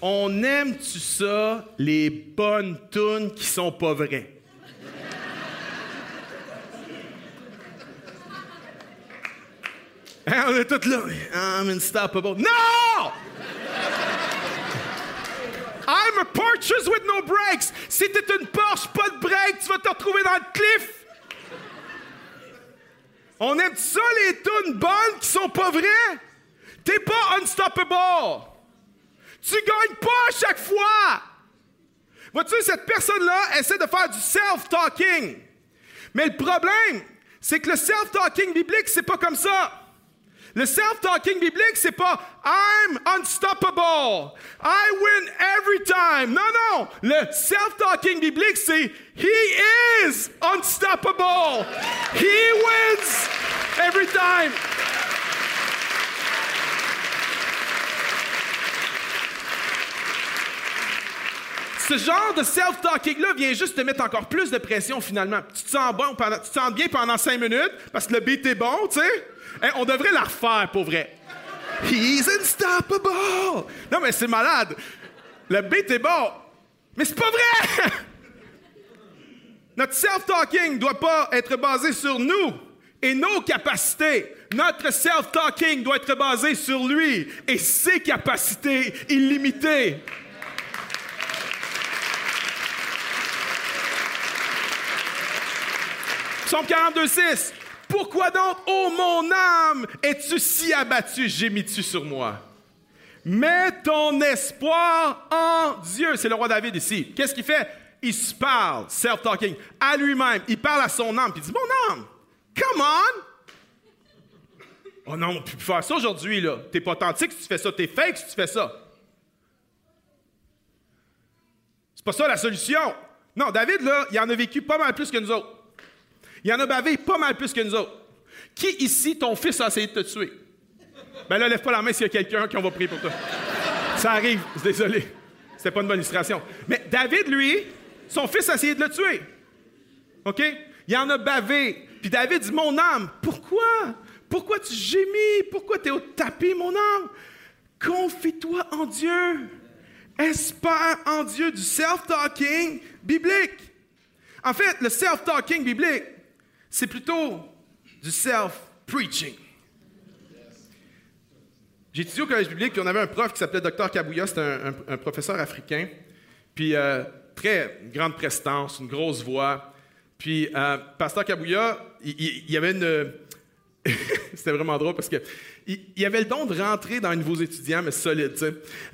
On aime-tu ça, les bonnes tunes qui sont pas vraies? Hein, on est tous là. I'm unstoppable. No! I'm a Porsche with no brakes. Si t'es une Porsche, pas de break, tu vas te retrouver dans le cliff. On aime ça, les tunes bonnes qui sont pas vraies? T'es pas unstoppable. Tu gagnes pas à chaque fois. Vois-tu, cette personne-là essaie de faire du self-talking. Mais le problème, c'est que le self-talking biblique, c'est pas comme ça. Le self-talking biblique, c'est pas I'm unstoppable. I win every time. Non, non. Le self-talking biblique, c'est He is unstoppable. He wins every time. Ce genre de self-talking-là vient juste te mettre encore plus de pression finalement. Tu te sens bon pendant, tu te sens bien pendant cinq minutes parce que le beat est bon, tu sais. Hey, on devrait la refaire pour vrai. He's unstoppable. Non, mais c'est malade. Le beat est bon. Mais c'est pas vrai! Notre self-talking doit pas être basé sur nous et nos capacités. Notre self-talking doit être basé sur lui et ses capacités illimitées. Psaume 42, 6. Pourquoi donc, ô mon âme, es-tu si abattu, gémis-tu sur moi? Mets ton espoir en Dieu. C'est le roi David ici. Qu'est-ce qu'il fait? Il se parle, self-talking, à lui-même. Il parle à son âme, puis il dit, mon âme, come on! Oh non, on peut plus faire ça aujourd'hui, là. T'es pas authentique si tu fais ça, t'es fake si tu fais ça. C'est pas ça la solution. Non, David, là, il en a vécu pas mal plus que nous autres. Il en a bavé pas mal plus que nous autres. Qui ici, ton fils a essayé de te tuer? Ben là, lève pas la main s'il y a quelqu'un qui on va prier pour toi. Ça arrive, désolé. C'était pas une bonne illustration. Mais David, lui, son fils a essayé de le tuer. OK? Il en a bavé. Puis David dit Mon âme, pourquoi? Pourquoi tu gémis? Pourquoi tu es au tapis, mon âme? Confie-toi en Dieu. Espère en Dieu du self-talking biblique. En fait, le self-talking biblique, c'est plutôt du self-preaching. J'ai étudié au collège biblique, puis on avait un prof qui s'appelait Dr Kabouya, c'était un, professeur africain, puis euh, très grande prestance, une grosse voix. Puis, euh, Pasteur Kabouya, il, il avait une, C'était vraiment drôle parce que il, avait le don de rentrer dans les nouveaux étudiants, mais solide.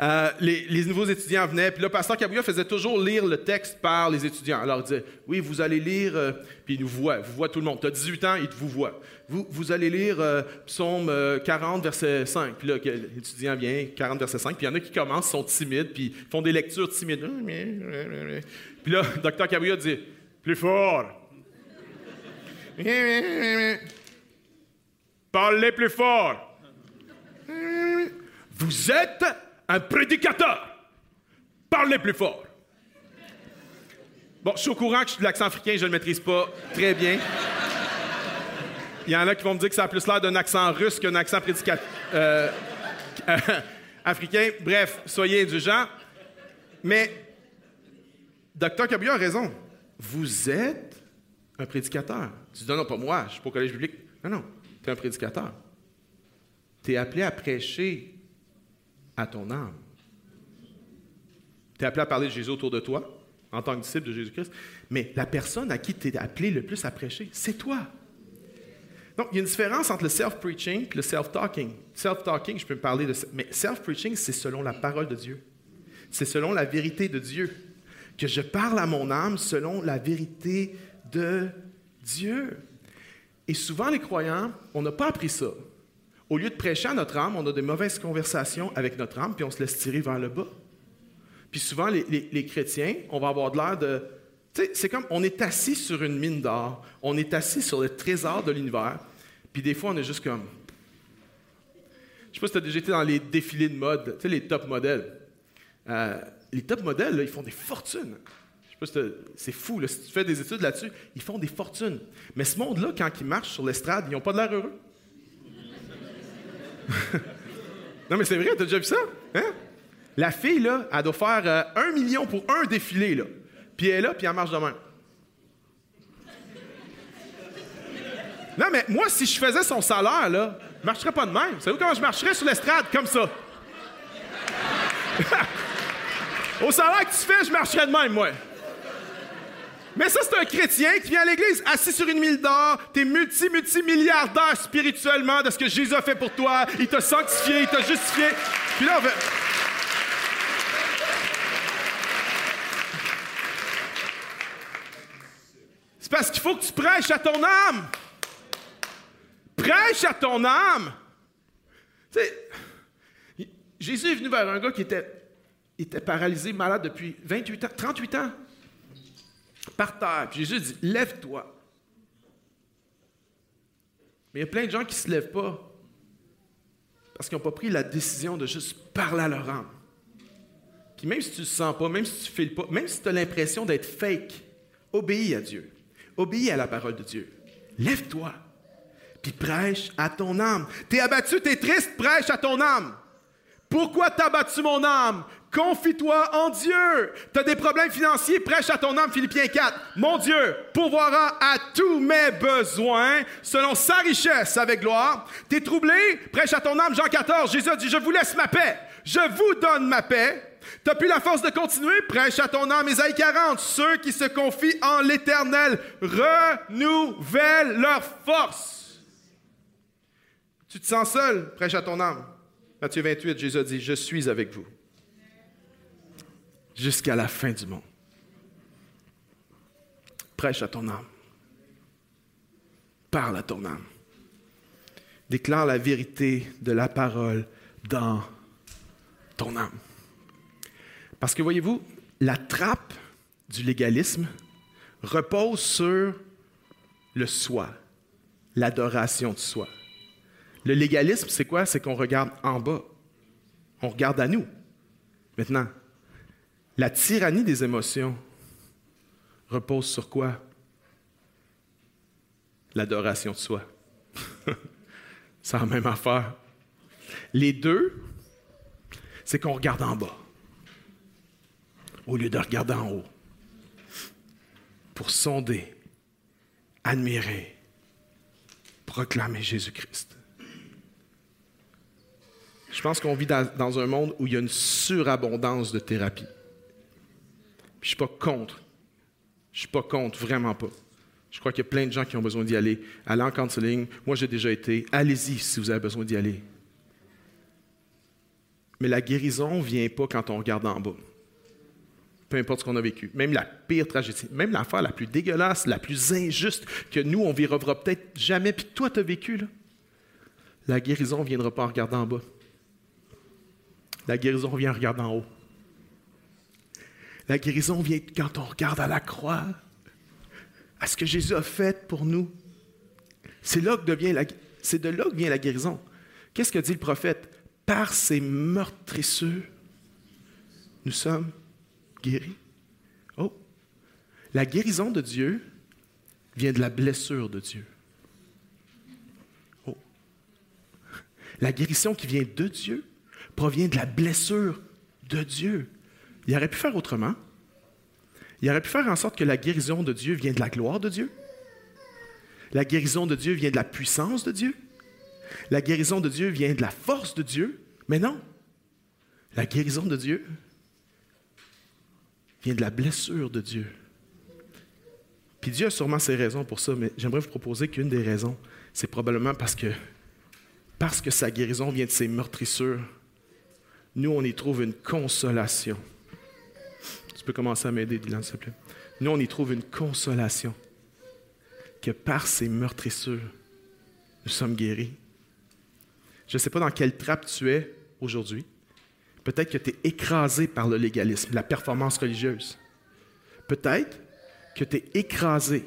Euh, les, les, nouveaux étudiants venaient, puis là, Pasteur Cabouya faisait toujours lire le texte par les étudiants. Alors, il disait Oui, vous allez lire, euh, puis il nous voit, vous voit tout le monde. Tu as 18 ans, il vous voit. Vous, vous allez lire euh, Psaume 40, verset 5. Puis là, l'étudiant vient, 40, verset 5. Puis il y en a qui commencent, sont timides, puis font des lectures timides. Puis là, Docteur Cabouya dit Plus fort. Parlez plus fort. Vous êtes un prédicateur. Parlez plus fort. Bon, je suis au courant que l'accent africain, je ne le maîtrise pas très bien. Il y en a qui vont me dire que ça a plus l'air d'un accent russe qu'un accent prédicateur euh, africain. Bref, soyez indulgents. Mais Docteur Cabillon a raison. Vous êtes un prédicateur. Tu dis non, non, pas moi, je suis pas au collège public. Non, non tu es un prédicateur. Tu es appelé à prêcher à ton âme. Tu es appelé à parler de Jésus autour de toi, en tant que disciple de Jésus-Christ. Mais la personne à qui tu es appelé le plus à prêcher, c'est toi. Donc, il y a une différence entre le self-preaching et le self-talking. Self-talking, je peux me parler de. Mais self-preaching, c'est selon la parole de Dieu. C'est selon la vérité de Dieu. Que je parle à mon âme selon la vérité de Dieu. Et souvent, les croyants, on n'a pas appris ça. Au lieu de prêcher à notre âme, on a des mauvaises conversations avec notre âme, puis on se laisse tirer vers le bas. Puis souvent, les, chrétiens, on va avoir de l'air de... Tu sais, c'est comme, on est assis sur une mine d'or, on est assis sur le trésor de l'univers, puis des fois, on est juste comme... Je sais pas si tu déjà été dans les défilés de mode, tu sais, les top modèles. Euh, les top modèles, ils font des fortunes c'est fou, si tu fais des études là-dessus, ils font des fortunes. Mais ce monde-là, quand ils marchent sur l'estrade, ils n'ont pas de l'air heureux. non, mais c'est vrai, tu as déjà vu ça? Hein? La fille, là, elle doit faire euh, un million pour un défilé, là. Puis elle est là, puis elle marche de même. Non, mais moi, si je faisais son salaire, là, je marcherais pas de même. Savez-vous comment je marcherais sur l'estrade? Comme ça. Au salaire que tu fais, je marcherais de même, moi. Mais ça, c'est un chrétien qui vient à l'église assis sur une mille d'or. T'es multi-multimilliardaire spirituellement de ce que Jésus a fait pour toi. Il t'a sanctifié, il t'a justifié. Puis là, on veut... C'est parce qu'il faut que tu prêches à ton âme. Prêche à ton âme. Tu sais, Jésus est venu vers un gars qui était, était paralysé, malade depuis 28 ans, 38 ans par terre. Puis Jésus dit Lève-toi. Mais il y a plein de gens qui ne se lèvent pas parce qu'ils n'ont pas pris la décision de juste parler à leur âme. Puis même si tu ne le sens pas, même si tu ne files pas, même si tu as l'impression d'être fake, obéis à Dieu. Obéis à la parole de Dieu. Lève-toi. Puis prêche à ton âme. T'es abattu, t'es triste, prêche à ton âme. Pourquoi t'as abattu mon âme? Confie-toi en Dieu. Tu as des problèmes financiers, prêche à ton âme, Philippiens 4. Mon Dieu pourvoira à tous mes besoins selon sa richesse avec gloire. Tu es troublé, prêche à ton âme, Jean 14. Jésus dit, je vous laisse ma paix. Je vous donne ma paix. Tu plus la force de continuer, prêche à ton âme, Isaïe 40. Ceux qui se confient en l'Éternel renouvellent leur force. Tu te sens seul, prêche à ton âme. Matthieu 28, Jésus dit, je suis avec vous jusqu'à la fin du monde. Prêche à ton âme. Parle à ton âme. Déclare la vérité de la parole dans ton âme. Parce que voyez-vous, la trappe du légalisme repose sur le soi, l'adoration de soi. Le légalisme, c'est quoi? C'est qu'on regarde en bas. On regarde à nous. Maintenant, la tyrannie des émotions repose sur quoi? L'adoration de soi. C'est la même affaire. Les deux, c'est qu'on regarde en bas au lieu de regarder en haut pour sonder, admirer, proclamer Jésus-Christ. Je pense qu'on vit dans, un monde où il y a une surabondance de thérapie. Je ne suis pas contre. Je ne suis pas contre, vraiment pas. Je crois qu'il y a plein de gens qui ont besoin d'y aller. Allez en counseling. Moi, j'ai déjà été. Allez-y si vous avez besoin d'y aller. Mais la guérison ne vient pas quand on regarde en bas. Peu importe ce qu'on a vécu. Même la pire tragédie, même l'affaire la plus dégueulasse, la plus injuste que nous, on ne vivra peut-être jamais, puis toi, tu as vécu, là. La guérison ne viendra pas en regardant en bas. La guérison vient en regardant en haut. La guérison vient quand on regarde à la croix, à ce que Jésus a fait pour nous. C'est de là que vient la guérison. Qu'est-ce que dit le prophète? Par ses meurtrissures, nous sommes guéris. Oh, la guérison de Dieu vient de la blessure de Dieu. Oh, la guérison qui vient de Dieu provient de la blessure de Dieu. Il aurait pu faire autrement. Il aurait pu faire en sorte que la guérison de Dieu vienne de la gloire de Dieu. La guérison de Dieu vient de la puissance de Dieu. La guérison de Dieu vient de la force de Dieu. Mais non. La guérison de Dieu vient de la blessure de Dieu. Puis Dieu a sûrement ses raisons pour ça, mais j'aimerais vous proposer qu'une des raisons, c'est probablement parce que, parce que sa guérison vient de ses meurtrissures, nous, on y trouve une consolation. Tu peux commencer à m'aider, Dylan, s'il te plaît. Nous, on y trouve une consolation que par ces meurtrissures, nous sommes guéris. Je ne sais pas dans quelle trappe tu es aujourd'hui. Peut-être que tu es écrasé par le légalisme, la performance religieuse. Peut-être que tu es écrasé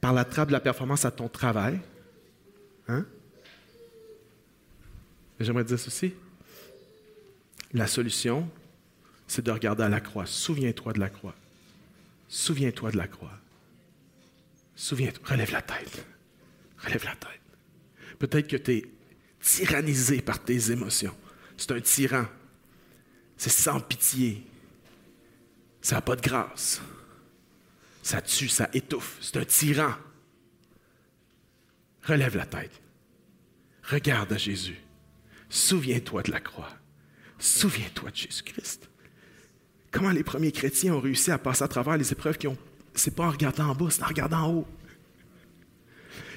par la trappe de la performance à ton travail. Hein? J'aimerais dire ceci. La solution, c'est de regarder à la croix. Souviens-toi de la croix. Souviens-toi de la croix. Souviens-toi. Relève la tête. Relève la tête. Peut-être que tu tyrannisé par tes émotions. C'est un tyran. C'est sans pitié. Ça n'a pas de grâce. Ça tue, ça étouffe. C'est un tyran. Relève la tête. Regarde à Jésus. Souviens-toi de la croix. Souviens-toi de Jésus-Christ. Comment les premiers chrétiens ont réussi à passer à travers les épreuves qui ont. C'est pas en regardant en bas, c'est en regardant en haut.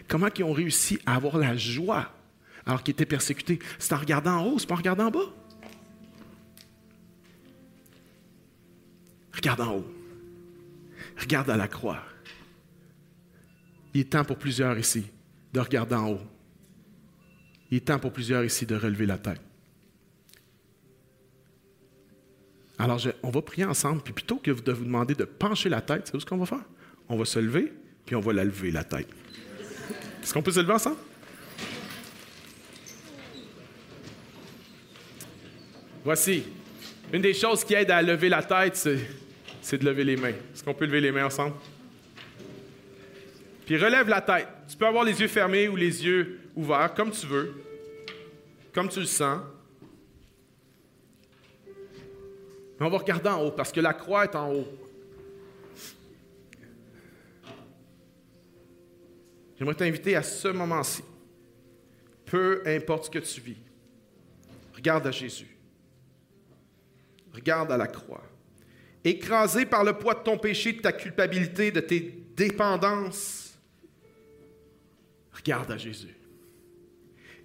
Comment ils ont réussi à avoir la joie alors qu'ils étaient persécutés? C'est en regardant en haut, c'est pas en regardant en bas. Regarde en haut. Regarde à la croix. Il est temps pour plusieurs ici de regarder en haut. Il est temps pour plusieurs ici de relever la tête. Alors, on va prier ensemble, puis plutôt que de vous demander de pencher la tête, c'est ce qu'on va faire? On va se lever, puis on va la lever, la tête. Est-ce qu'on peut se lever ensemble? Voici. Une des choses qui aide à lever la tête, c'est de lever les mains. Est-ce qu'on peut lever les mains ensemble? Puis relève la tête. Tu peux avoir les yeux fermés ou les yeux ouverts, comme tu veux, comme tu le sens. Mais on va regarder en haut parce que la croix est en haut. J'aimerais t'inviter à ce moment-ci. Peu importe ce que tu vis, regarde à Jésus. Regarde à la croix. Écrasé par le poids de ton péché, de ta culpabilité, de tes dépendances, regarde à Jésus.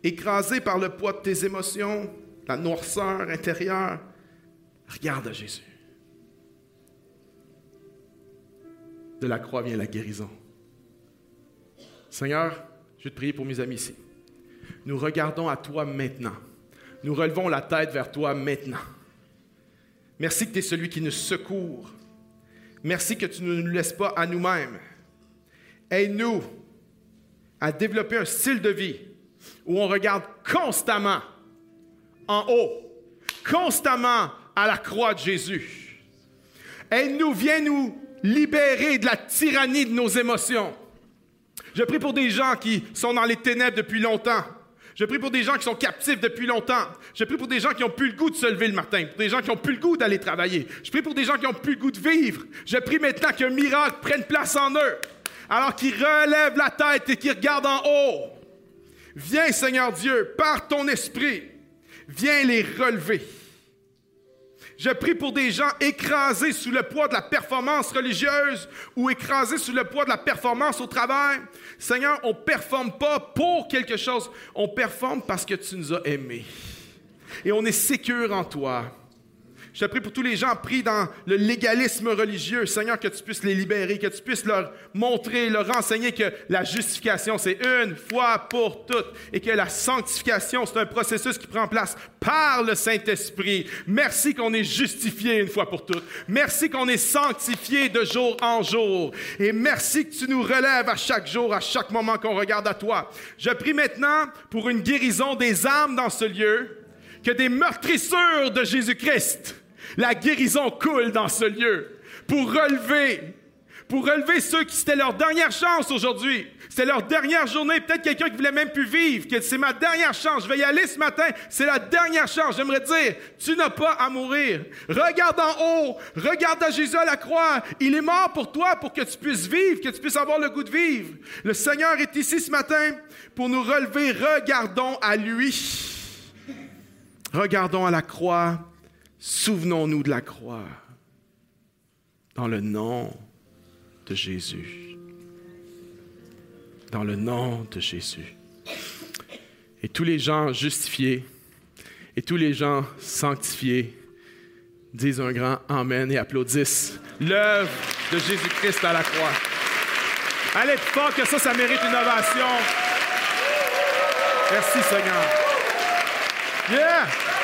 Écrasé par le poids de tes émotions, la noirceur intérieure, regarde à Jésus. De la croix vient la guérison. Seigneur, je vais te prier pour mes amis ici. Nous regardons à toi maintenant. Nous relevons la tête vers toi maintenant. Merci que tu es celui qui nous secourt. Merci que tu ne nous laisses pas à nous-mêmes. Aide-nous à développer un style de vie où on regarde constamment en haut, constamment à la croix de Jésus. Aide-nous, viens nous libérer de la tyrannie de nos émotions. Je prie pour des gens qui sont dans les ténèbres depuis longtemps. Je prie pour des gens qui sont captifs depuis longtemps. Je prie pour des gens qui n'ont plus le goût de se lever le matin, pour des gens qui n'ont plus le goût d'aller travailler. Je prie pour des gens qui n'ont plus le goût de vivre. Je prie maintenant qu'un miracle prenne place en eux, alors qu'ils relèvent la tête et qu'ils regardent en haut. Viens, Seigneur Dieu, par ton esprit, viens les relever. Je prie pour des gens écrasés sous le poids de la performance religieuse ou écrasés sous le poids de la performance au travail. Seigneur, on ne performe pas pour quelque chose, on performe parce que tu nous as aimés. Et on est sécure en toi. Je prie pour tous les gens pris dans le légalisme religieux, Seigneur, que tu puisses les libérer, que tu puisses leur montrer, leur enseigner que la justification, c'est une fois pour toutes, et que la sanctification, c'est un processus qui prend place par le Saint-Esprit. Merci qu'on est justifié une fois pour toutes. Merci qu'on est sanctifié de jour en jour. Et merci que tu nous relèves à chaque jour, à chaque moment qu'on regarde à toi. Je prie maintenant pour une guérison des âmes dans ce lieu, que des meurtrissures de Jésus-Christ la guérison coule dans ce lieu pour relever, pour relever ceux qui c'était leur dernière chance aujourd'hui. C'était leur dernière journée. Peut-être quelqu'un qui voulait même plus vivre, que c'est ma dernière chance. Je vais y aller ce matin. C'est la dernière chance. J'aimerais dire, tu n'as pas à mourir. Regarde en haut. Regarde à Jésus à la croix. Il est mort pour toi, pour que tu puisses vivre, que tu puisses avoir le goût de vivre. Le Seigneur est ici ce matin pour nous relever. Regardons à lui. Regardons à la croix Souvenons-nous de la croix dans le nom de Jésus. Dans le nom de Jésus. Et tous les gens justifiés et tous les gens sanctifiés disent un grand Amen et applaudissent l'œuvre de Jésus-Christ à la croix. Allez fort que ça, ça mérite une ovation. Merci Seigneur. Yeah!